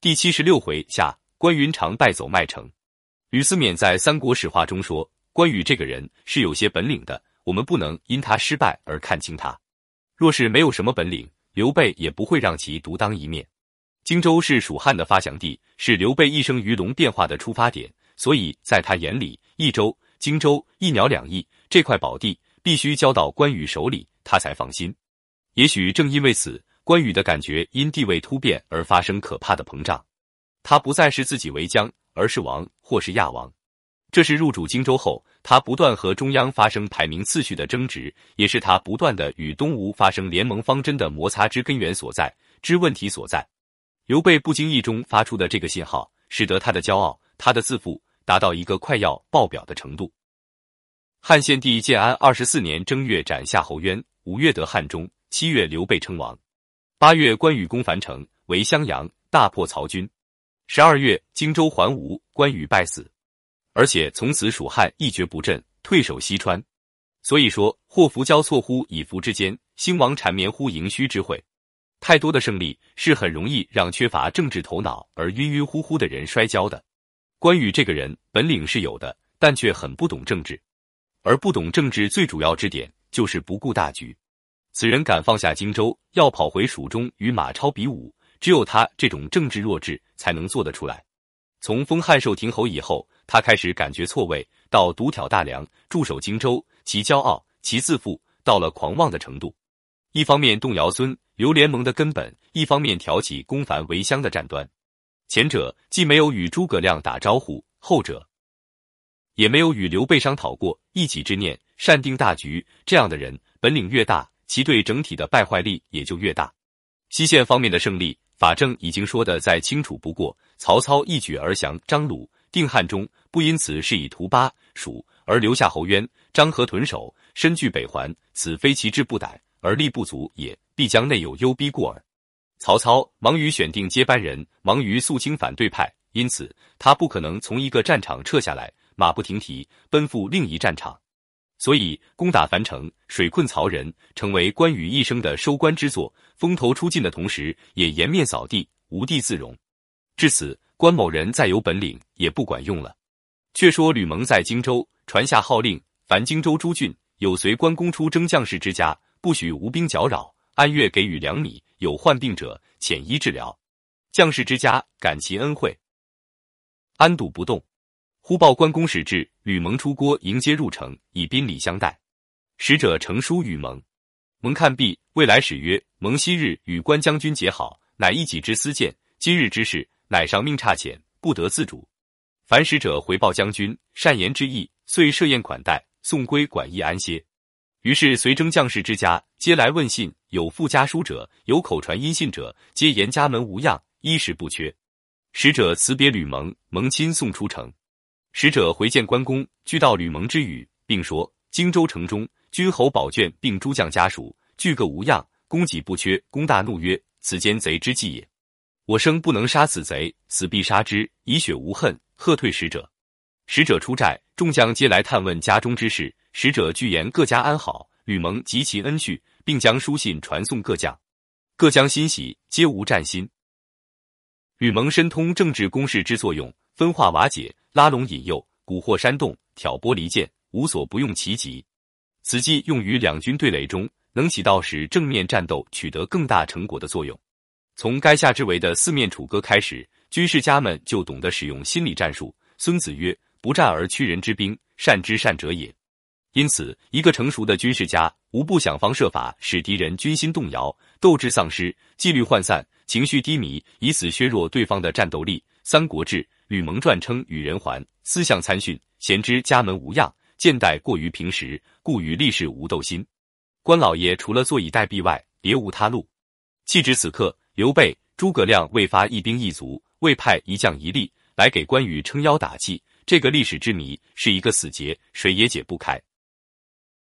第七十六回下，关云长败走麦城。吕思勉在《三国史话》中说，关羽这个人是有些本领的，我们不能因他失败而看轻他。若是没有什么本领，刘备也不会让其独当一面。荆州是蜀汉的发祥地，是刘备一生鱼龙变化的出发点，所以在他眼里，益州、荆州一鸟两翼这块宝地必须交到关羽手里，他才放心。也许正因为此，关羽的感觉因地位突变而发生可怕的膨胀。他不再是自己为将，而是王或是亚王。这是入主荆州后，他不断和中央发生排名次序的争执，也是他不断的与东吴发生联盟方针的摩擦之根源所在，之问题所在。刘备不经意中发出的这个信号，使得他的骄傲、他的自负达到一个快要爆表的程度。汉献帝建安二十四年正月斩夏侯渊，五月得汉中，七月刘备称王，八月关羽攻樊城，围襄阳，大破曹军。十二月荆州还吴，关羽败死，而且从此蜀汉一蹶不振，退守西川。所以说，祸福交错乎以福之间，兴亡缠绵乎盈虚之会。太多的胜利是很容易让缺乏政治头脑而晕晕乎乎的人摔跤的。关羽这个人本领是有的，但却很不懂政治，而不懂政治最主要之点就是不顾大局。此人敢放下荆州，要跑回蜀中与马超比武，只有他这种政治弱智才能做得出来。从封汉寿亭侯以后，他开始感觉错位，到独挑大梁，驻守荆州，其骄傲，其自负，到了狂妄的程度。一方面动摇孙刘联盟的根本，一方面挑起攻樊围乡的战端。前者既没有与诸葛亮打招呼，后者也没有与刘备商讨过一己之念，善定大局。这样的人本领越大，其对整体的败坏力也就越大。西线方面的胜利，法正已经说的再清楚不过。曹操一举而降张鲁，定汉中，不因此是以图巴蜀，而留下侯渊、张合屯守，身据北环，此非其志不逮。而力不足也，必将内有忧逼故耳。曹操忙于选定接班人，忙于肃清反对派，因此他不可能从一个战场撤下来，马不停蹄奔赴另一战场。所以攻打樊城，水困曹仁，成为关羽一生的收官之作。风头出尽的同时，也颜面扫地，无地自容。至此，关某人再有本领也不管用了。却说吕蒙在荆州传下号令，凡荆州诸郡有随关公出征将士之家。不许无兵搅扰，按月给予粮米，有患病者遣医治疗。将士之家感其恩惠，安堵不动。忽报关公使至，吕蒙出郭迎接入城，以宾礼相待。使者呈书与蒙，蒙看毕，未来使曰：“蒙昔日与关将军结好，乃一己之私见。今日之事，乃上命差遣，不得自主。凡使者回报将军善言之意，遂设宴款待，送归馆驿安歇。”于是随征将士之家皆来问信，有附家书者，有口传音信者，皆言家门无恙，衣食不缺。使者辞别吕蒙，蒙亲送出城。使者回见关公，据道吕蒙之语，并说荆州城中君侯宝卷并诸将家属俱各无恙，供给不缺。公大怒曰：“此奸贼之计也！我生不能杀此贼，死必杀之，以雪无恨。”喝退使者。使者出寨，众将皆来探问家中之事。使者具言各家安好，吕蒙及其恩恤，并将书信传送各将，各将欣喜，皆无战心。吕蒙深通政治攻势之作用，分化瓦解，拉拢引诱，蛊惑煽动，挑拨离间，无所不用其极。此计用于两军对垒中，能起到使正面战斗取得更大成果的作用。从垓下之围的四面楚歌开始，军事家们就懂得使用心理战术。孙子曰：“不战而屈人之兵，善之善者也。”因此，一个成熟的军事家无不想方设法使敌人军心动摇、斗志丧失、纪律涣散、情绪低迷，以此削弱对方的战斗力。《三国志·吕蒙传》称：“与人还，思相参训，贤知家门无恙，见待过于平时，故与历史无斗心。”关老爷除了坐以待毙外，别无他路。弃指此刻，刘备、诸葛亮未发一兵一卒，未派一将一力来给关羽撑腰打气，这个历史之谜是一个死结，谁也解不开。